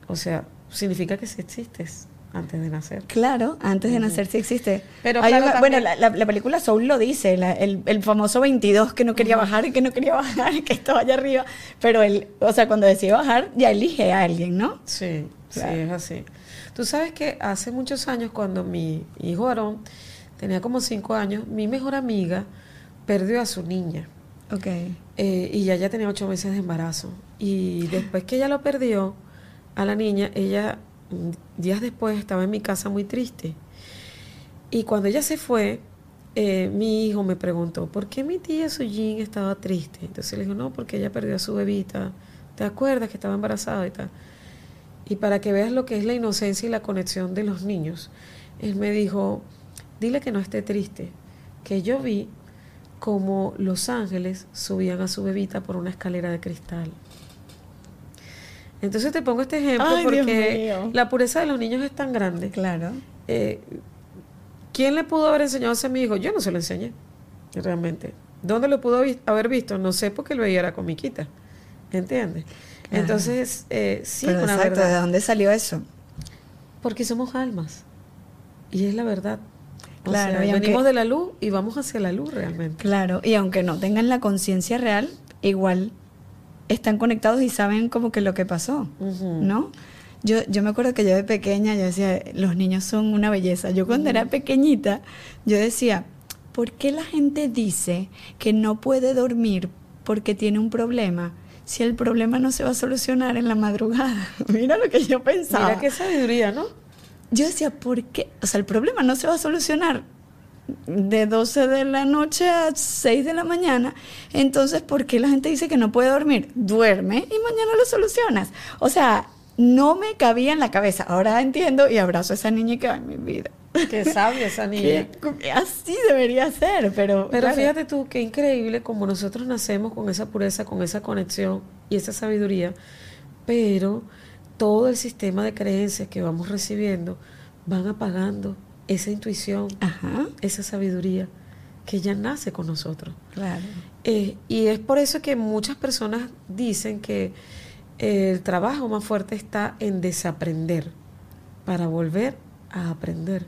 O sea, significa que sí existes antes de nacer. Claro, antes de nacer sí existe. Pero Hay claro, una- también- bueno, la, la- la película Soul lo dice, la- el, el famoso 22 que no quería bajar y que no quería *laughs* bajar y que estaba allá arriba, pero él, o sea, cuando decide bajar ya elige a alguien, ¿no? Sí, Claro. sí, es así. Tú sabes que hace muchos años, cuando mi hijo Aarón tenía como cinco años, mi mejor amiga perdió a su niña. Ok. Eh, y ya ya tenía ocho meses de embarazo. Y después que ella lo perdió a la niña, ella días después estaba en mi casa muy triste. Y cuando ella se fue, eh, mi hijo me preguntó, ¿por qué mi tía Sujin estaba triste? Entonces le digo, no, porque ella perdió a su bebita. ¿Te acuerdas que estaba embarazada y tal? Y para que veas lo que es la inocencia y la conexión de los niños, él me dijo, dile que no esté triste, que yo vi como los ángeles subían a su bebita por una escalera de cristal. Entonces te pongo este ejemplo Ay, porque la pureza de los niños es tan grande. Claro. Eh, ¿Quién le pudo haber enseñado a mi hijo? Yo no se lo enseñé, realmente. ¿Dónde lo pudo haber visto? No sé porque él veía la comiquita. ¿Entiendes? Entonces, eh, sí, pero una exacto, ¿de verdad. dónde salió eso? Porque somos almas. Y es la verdad. O Claro, sea, y aunque- venimos de la luz y vamos hacia la luz realmente. Claro, y aunque no tengan la conciencia real, igual están conectados y saben como que lo que pasó. ¿no? Yo, yo me acuerdo que yo de pequeña, yo decía, los niños son una belleza. Yo cuando era pequeñita, yo decía, ¿por qué la gente dice que no puede dormir porque tiene un problema? Si el problema no se va a solucionar en la madrugada. *laughs* Mira lo que yo pensaba. Mira qué sabiduría, ¿no? Yo decía, ¿por qué? O sea, el problema no se va a solucionar de 12 de la noche a 6 de la mañana. Entonces, ¿por qué la gente dice que no puede dormir? Duerme y mañana lo solucionas. O sea, no me cabía en la cabeza. Ahora entiendo y abrazo a esa niña que va en mi vida. Qué sabia esa *laughs* niña. Que así debería ser, pero... Pero claro. fíjate tú, qué increíble como nosotros nacemos con esa pureza, con esa conexión y esa sabiduría, pero todo el sistema de creencias que vamos recibiendo van apagando esa intuición, Ajá, esa sabiduría que ya nace con nosotros. claro. Eh, y es por eso que muchas personas dicen que el trabajo más fuerte está en desaprender para volver a aprender.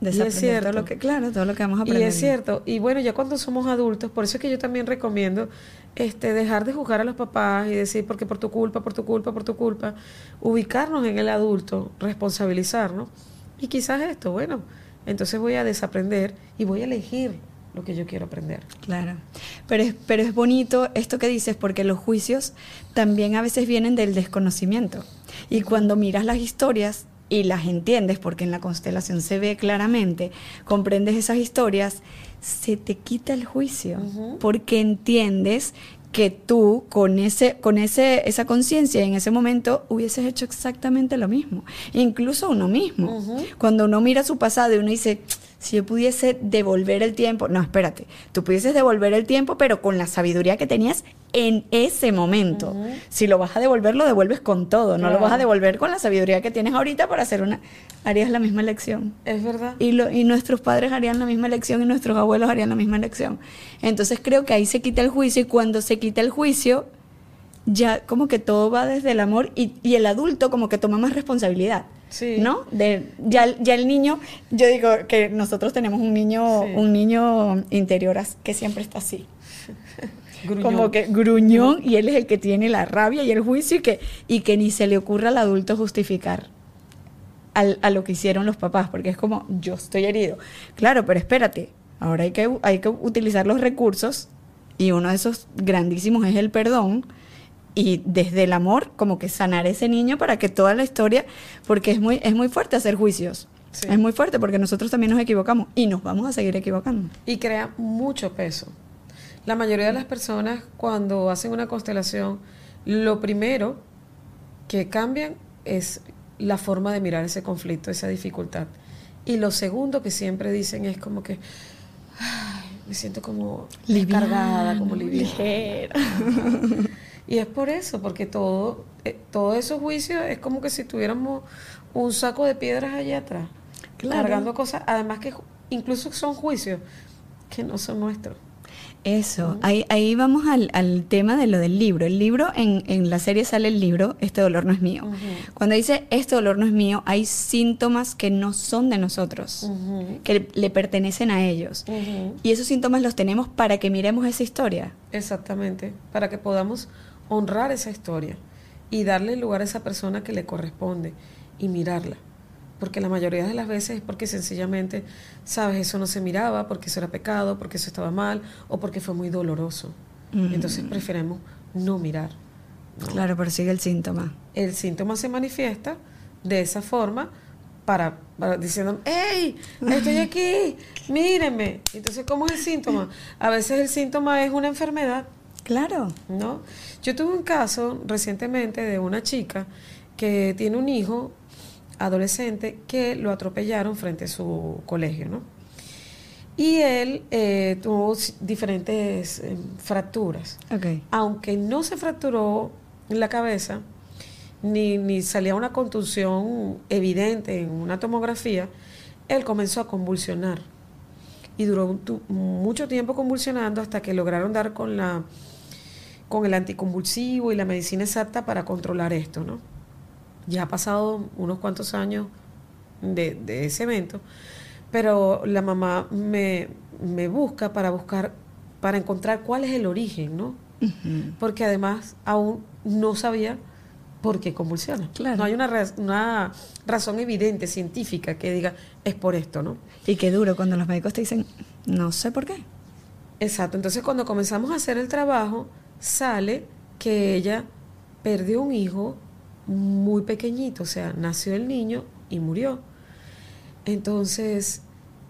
Y es Desaprender cierto. todo lo que, claro, todo lo que vamos a Y aprender. es cierto, y bueno, ya cuando somos adultos, por eso es que yo también recomiendo este dejar de juzgar a los papás y decir porque por tu culpa, por tu culpa, por tu culpa, ubicarnos en el adulto, responsabilizarnos. Y quizás esto, bueno, entonces voy a desaprender y voy a elegir lo que yo quiero aprender. Claro, pero es, pero es bonito esto que dices porque los juicios también a veces vienen del desconocimiento. Y cuando miras las historias y las entiendes, porque en la constelación se ve claramente, comprendes esas historias, se te quita el juicio, porque entiendes que tú con ese con ese esa conciencia en ese momento hubieses hecho exactamente lo mismo, incluso uno mismo. Cuando uno mira su pasado y uno dice, si yo pudiese devolver el tiempo, no, espérate, tú pudieses devolver el tiempo, pero con la sabiduría que tenías en ese momento. Si lo vas a devolver, lo devuelves con todo, no lo vas a devolver con la sabiduría que tienes ahorita para hacer una, harías la misma elección. Es verdad. Y, lo, y nuestros padres harían la misma elección y nuestros abuelos harían la misma elección. Entonces creo que ahí se quita el juicio y cuando se quita el juicio, ya como que todo va desde el amor y, y el adulto como que toma más responsabilidad. Sí. ¿No? De, ya, ya el niño, yo digo que nosotros tenemos un niño, Sí. un niño interior que siempre está así Gruñón. como que gruñón y él es el que tiene la rabia y el juicio y que, y que ni se le ocurra al adulto justificar al- a lo que hicieron los papás, porque es como, yo estoy herido. Claro, pero espérate, ahora hay que, hay que utilizar los recursos y uno de esos grandísimos es el perdón y desde el amor como que sanar a ese niño para que toda la historia, porque es muy, es muy fuerte hacer juicios. Sí. Es muy fuerte porque nosotros también nos equivocamos y nos vamos a seguir equivocando. y crea mucho peso. La mayoría de las personas cuando hacen una constelación, lo primero que cambian es la forma de mirar ese conflicto, esa dificultad. Y lo segundo que siempre dicen es como que "Ay, me siento como cargada, como liviana. ligera. *laughs* Y es por eso, porque todo, eh, todos esos juicios es como que si tuviéramos un saco de piedras allá atrás, Claro. cargando cosas, además que incluso son juicios que no son nuestros. Eso, ahí, ahí vamos al, al tema de lo del libro. El libro, en, en la serie sale el libro, Este dolor no es mío. Cuando dice, este dolor no es mío, hay síntomas que no son de nosotros, que le pertenecen a ellos. Y esos síntomas los tenemos para que miremos esa historia. Exactamente, para que podamos honrar esa historia y darle lugar a esa persona que le corresponde y mirarla. Porque la mayoría de las veces es porque sencillamente, sabes, eso no se miraba, porque eso era pecado, porque eso estaba mal o porque fue muy doloroso. Entonces preferimos no mirar. ¿no? Claro, pero sigue el síntoma. El síntoma se manifiesta de esa forma para, para diciendo, ¡Hey! Estoy aquí, *laughs* mírenme. Entonces, ¿cómo es el síntoma? A veces el síntoma es una enfermedad. Claro. ¿no? Yo tuve un caso recientemente de una chica que tiene un hijo adolescente que lo atropellaron frente a su colegio, ¿no? Y él eh, tuvo diferentes eh, fracturas. Aunque no se fracturó en la cabeza, ni, ni salía una contusión evidente en una tomografía, él comenzó a convulsionar. Y duró mucho tiempo convulsionando hasta que lograron dar con la con el anticonvulsivo y la medicina exacta para controlar esto, ¿no? Ya ha pasado unos cuantos años de, de ese evento, pero la mamá me, me busca para buscar, para encontrar cuál es el origen, ¿no? Porque además aún no sabía por qué convulsiona. Claro. No hay una, raz- una razón evidente, científica, que diga, es por esto, ¿no? Y qué duro cuando los médicos te dicen, no sé por qué. Exacto, entonces cuando comenzamos a hacer el trabajo, sale que ella perdió un hijo muy pequeñito, o sea, nació el niño y murió. Entonces,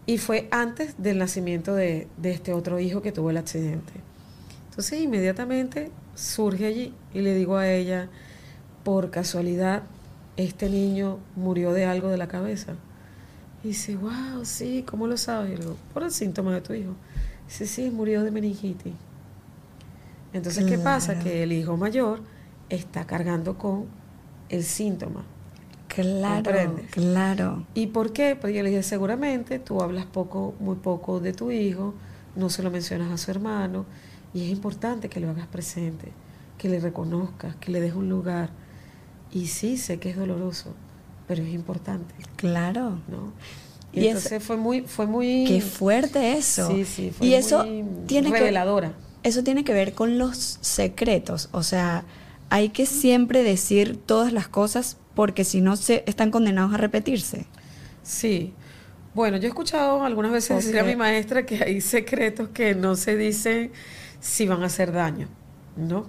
y fue antes del nacimiento de, de este otro hijo que tuvo el accidente. Entonces, inmediatamente surge allí y le digo a ella, por casualidad, este niño murió de algo de la cabeza. Y dice, wow, sí, ¿cómo lo sabes? Y le digo, por el síntoma de tu hijo. Dice, sí, murió de meningitis. Entonces, ¿qué pasa? Que el hijo mayor está cargando con el síntoma. Claro, ¿Comprendes? claro. ¿Y por qué? Pues yo le dije, seguramente tú hablas poco, muy poco de tu hijo, no se lo mencionas a su hermano, y es importante que lo hagas presente, que le reconozcas, que le des un lugar. Y sí, sé que es doloroso, pero es importante, Claro. ¿no? Y, Y es- entonces fue muy, fue muy... Qué fuerte eso. Sí, sí, fue y eso muy que reveladora. eso tiene que ver con los secretos, o sea, hay que siempre decir todas las cosas porque si no se están condenados a repetirse. Sí. Bueno, yo he escuchado algunas veces decir a mi maestra que hay secretos que no se dicen si van a hacer daño, ¿no?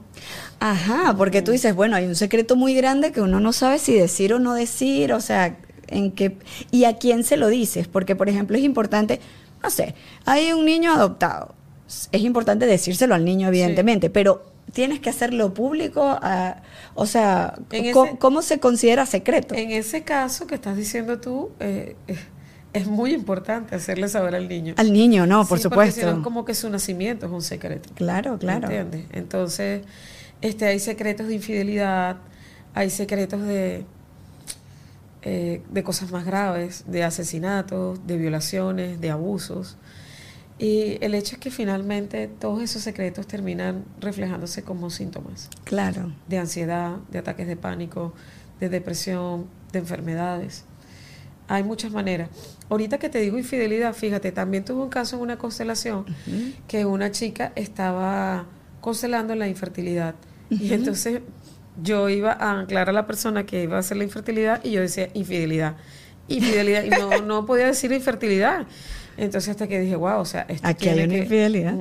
Ajá, porque tú dices, bueno, hay un secreto muy grande que uno no sabe si decir o no decir, o sea, en qué y a quién se lo dices, porque por ejemplo es importante, no sé, hay un niño adoptado. Es importante decírselo al niño evidentemente, pero tienes que hacerlo público, ah, o sea, En ¿cómo, ese- cómo se considera secreto? En ese caso que estás diciendo tú, eh, es muy importante hacerle saber al niño. Al niño, no, por Sí, porque supuesto. si no, como que su nacimiento es un secreto. Claro, claro. ¿Entiendes? Entonces, este, hay secretos de infidelidad, hay secretos de, eh, de cosas más graves, de asesinatos, de violaciones, de abusos. Y el hecho es que finalmente todos esos secretos terminan reflejándose como síntomas Claro. de ansiedad, de ataques de pánico, de depresión, de enfermedades. Hay muchas maneras. Ahorita que te digo infidelidad, fíjate, también tuve un caso en una constelación que una chica estaba constelando la infertilidad. Y entonces yo iba a anclar a la persona que iba a hacer la infertilidad y yo decía infidelidad. Infidelidad. Y no, no podía decir infertilidad. Entonces hasta que dije, wow, o sea, esto Aquí hay una que- infidelidad.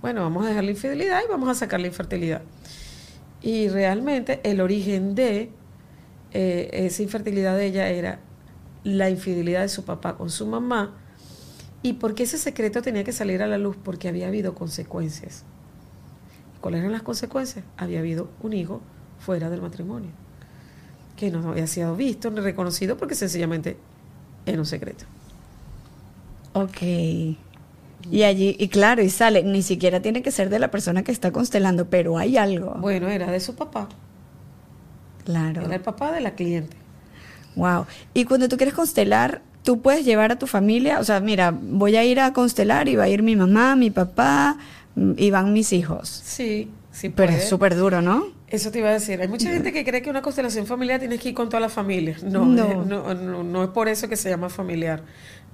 Bueno, vamos a dejar la infidelidad y vamos a sacar la infertilidad. Y realmente el origen de eh, esa infertilidad de ella era la infidelidad de su papá con su mamá. ¿Y por qué ese secreto tenía que salir a la luz? Porque había habido consecuencias. ¿Cuáles eran las consecuencias? Había habido un hijo fuera del matrimonio, que no había sido visto ni reconocido porque sencillamente era un secreto. Ok. Y allí, y claro, y sale, ni siquiera tiene que ser de la persona que está constelando, pero hay algo. Bueno, era de su papá, claro. era el papá de la cliente. Wow. Y cuando tú quieres constelar, tú puedes llevar a tu familia, o sea, mira, voy a ir a constelar y va a ir mi mamá, mi papá mm, y van mis hijos. Sí, sí Pero puede. es súper duro, ¿no? Eso te iba a decir. Hay mucha gente que cree que una constelación familiar tienes que ir con toda la familia. No, No. eh, no, no, no es por eso que se llama familiar.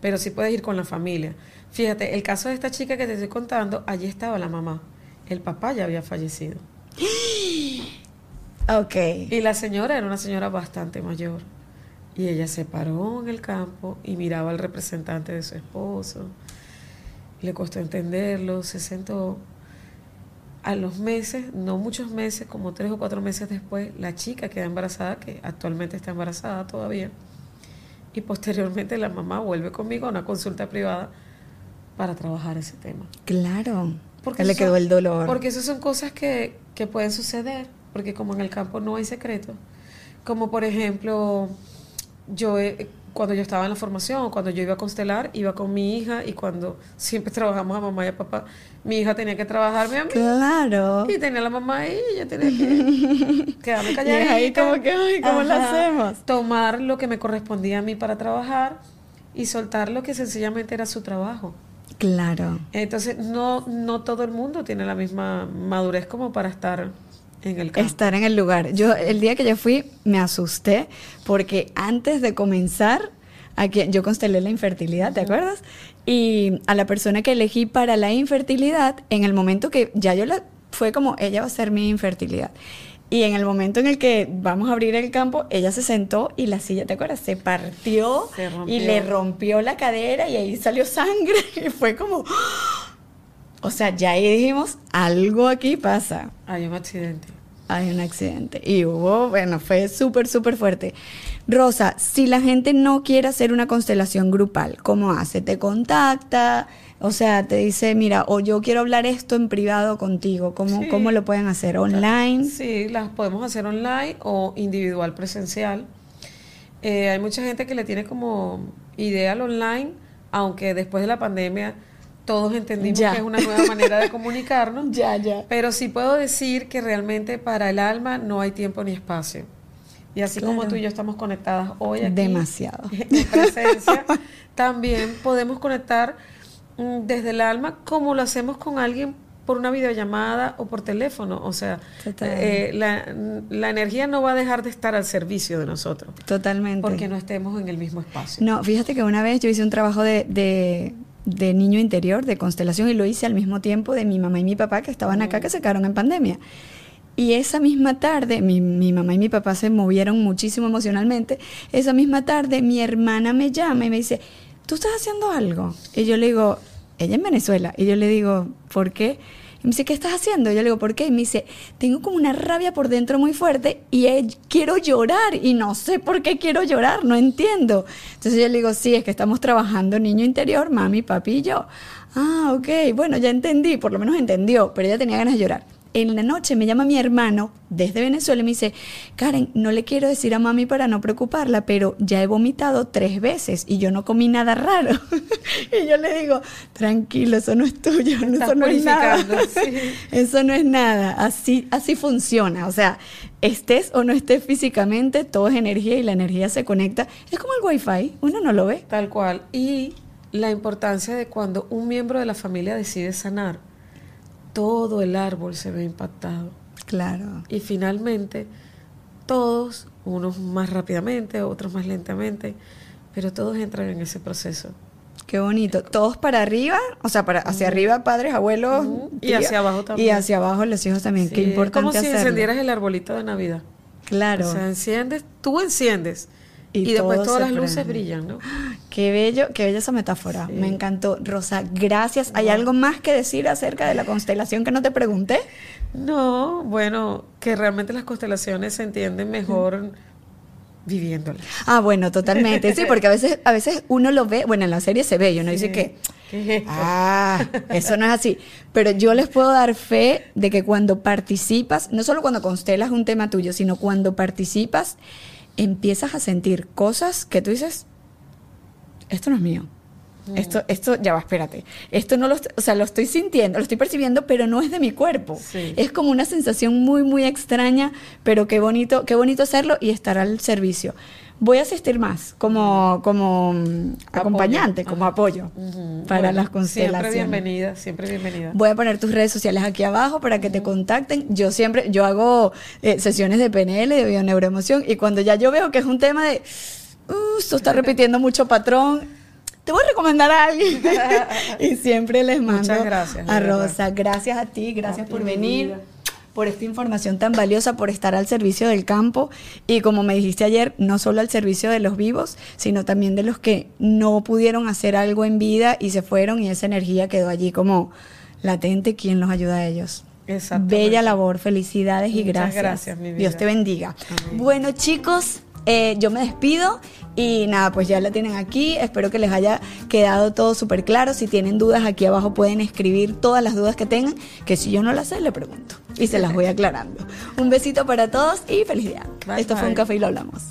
Pero sí puedes ir con la familia. Fíjate, el caso de esta chica que te estoy contando, allí estaba la mamá. El papá ya había fallecido. *gasps* Ok. Y la señora era una señora bastante mayor. Y ella se paró en el campo y miraba al representante de su esposo. Le costó entenderlo, se sentó. A los meses, no muchos meses, como tres o cuatro meses después, la chica queda embarazada, que actualmente está embarazada todavía. Y posteriormente la mamá vuelve conmigo a una consulta privada para trabajar ese tema. Claro. Porque le quedó el dolor. Porque esas son cosas que, que pueden suceder, porque como en el campo no hay secreto. Como por ejemplo, yo eh, cuando yo estaba en la formación, cuando yo iba a constelar, iba con mi hija y cuando siempre *laughs* trabajamos a mamá y a papá, mi hija tenía que trabajarme a mí. Claro. Y tenía la mamá ahí, y ella tenía que *laughs* quedarme Y calladita. ahí como que, ay, ¿cómo lo hacemos? Tomar lo que me correspondía a mí para trabajar y soltar lo que sencillamente era su trabajo. Claro. Entonces, no, no todo el mundo tiene la misma madurez como para estar en el. Estar en el lugar. Yo, el día que yo fui, me asusté porque antes de comenzar, aquí, yo constelé la infertilidad, ¿te acuerdas? Y a la persona que elegí para la infertilidad, en el momento que ya yo la, fue como, ella va a ser mi infertilidad. Y en el momento en el que vamos a abrir el campo, ella se sentó y la silla, ¿te acuerdas? Se partió, Se y le rompió la cadera y ahí salió sangre. *laughs* Y fue como, o sea, ya ahí dijimos, algo aquí pasa Hay un accidente. hay un accidente. Y hubo, bueno, fue súper, súper fuerte. Rosa, si la gente no quiere hacer una constelación grupal, ¿cómo hace? ¿Te contacta? O sea, te dice, mira, o yo quiero hablar esto en privado contigo. ¿Cómo, Sí. ¿cómo lo pueden hacer? ¿Online? Sí, las podemos hacer online o individual presencial. Eh, hay mucha gente que le tiene como idea al online, aunque después de la pandemia todos entendimos Ya. que es una nueva manera de comunicarnos. *laughs* Ya, ya. Pero sí puedo decir que realmente para el alma no hay tiempo ni espacio. Y así como tú y yo estamos conectadas hoy aquí, Demasiado. *laughs* en presencia, también podemos conectar mm, desde el alma como lo hacemos con alguien por una videollamada o por teléfono. O sea, eh, la, la energía no va a dejar de estar al servicio de nosotros Totalmente. porque no estemos en el mismo espacio. No, fíjate que una vez yo hice un trabajo de, de, de niño interior, de constelación, y lo hice al mismo tiempo de mi mamá y mi papá que estaban acá, que se quedaron en pandemia. Y esa misma tarde, mi, mi mamá y mi papá se movieron muchísimo emocionalmente. Esa misma tarde, mi hermana me llama y me dice, ¿tú estás haciendo algo? Y yo le digo, ella en Venezuela. Y yo le digo, ¿por qué? Me dice, ¿qué estás haciendo? Yo le digo, ¿por qué? Y me dice, tengo como una rabia por dentro muy fuerte y quiero llorar y no sé por qué quiero llorar, no entiendo. Entonces yo le digo, sí, es que estamos trabajando niño interior, mami, papi y yo. Ah, ok, bueno, ya entendí, por lo menos entendió, pero ella tenía ganas de llorar. En la noche me llama mi hermano desde Venezuela y me dice, Karen, no le quiero decir a mami para no preocuparla, pero ya he vomitado tres veces y yo no comí nada raro. *laughs* y yo le digo, tranquilo, eso no es tuyo, eso no es nada. sí. *laughs* Eso no es nada, así, así funciona. O sea, estés o no estés físicamente, todo es energía y la energía se conecta. Es como el wifi, uno no lo ve. Tal cual. Y la importancia de cuando un miembro de la familia decide sanar, todo el árbol se ve impactado. Claro. Y finalmente, todos, unos más rápidamente, otros más lentamente, pero todos entran en ese proceso. Qué bonito. Todos para arriba, o sea, para hacia arriba padres, abuelos. Y hacia abajo también. Y hacia abajo los hijos también. Qué Sí, es importante como si hacerlo. encendieras el arbolito de Navidad. Claro. O sea, enciendes, tú enciendes Y y, después todas las luces brillan, ¿no? *gasps* Qué bello, qué bella esa metáfora. Sí. Me encantó. Rosa, gracias. ¿Hay algo más que decir acerca de la constelación que no te pregunté? No, bueno, que realmente las constelaciones se entienden mejor *laughs* viviéndolas. Ah, bueno, totalmente. Sí, porque a veces, a veces uno lo ve, bueno, en la serie se ve y uno dice que, ¿Qué es esto? ah, *laughs* eso no es así. Pero yo les puedo dar fe de que cuando participas, no solo cuando constelas un tema tuyo, sino cuando participas, empiezas a sentir cosas que tú dices, esto no es mío. Esto, esto, ya va, espérate. Esto no lo, o sea, lo estoy sintiendo, lo estoy percibiendo, pero no es de mi cuerpo. Sí. Es como una sensación muy, muy extraña, pero qué bonito, qué bonito hacerlo y estar al servicio. Voy a asistir más como, como mm, acompañante, como apoyo para Bueno, las constelaciones. Siempre bienvenida, siempre bienvenida. Voy a poner tus redes sociales aquí abajo para que te contacten. Yo siempre, yo hago eh, sesiones de PNL, de bioneuroemoción, y cuando ya yo veo que es un tema de, uh, esto está repitiendo mucho patrón, te voy a recomendar a alguien. *laughs* *laughs* y siempre les mando Muchas gracias, a. Rosa. Gracias a ti, gracias A por venir. vida. Por esta información tan valiosa, por estar al servicio del campo y como me dijiste ayer, no solo al servicio de los vivos, sino también de los que no pudieron hacer algo en vida y se fueron y esa energía quedó allí como latente, quien los ayuda a ellos. Bella labor, felicidades y Muchas gracias. gracias, mi vida. Dios te bendiga. Amén. Bueno, chicos, eh, yo me despido y nada, pues ya la tienen aquí. Espero que les haya quedado todo súper claro. Si tienen dudas, aquí abajo pueden escribir todas las dudas que tengan, que si yo no las sé, le pregunto y se las voy aclarando. Un besito para todos y felicidad. Bye, Esto fue un café y lo hablamos.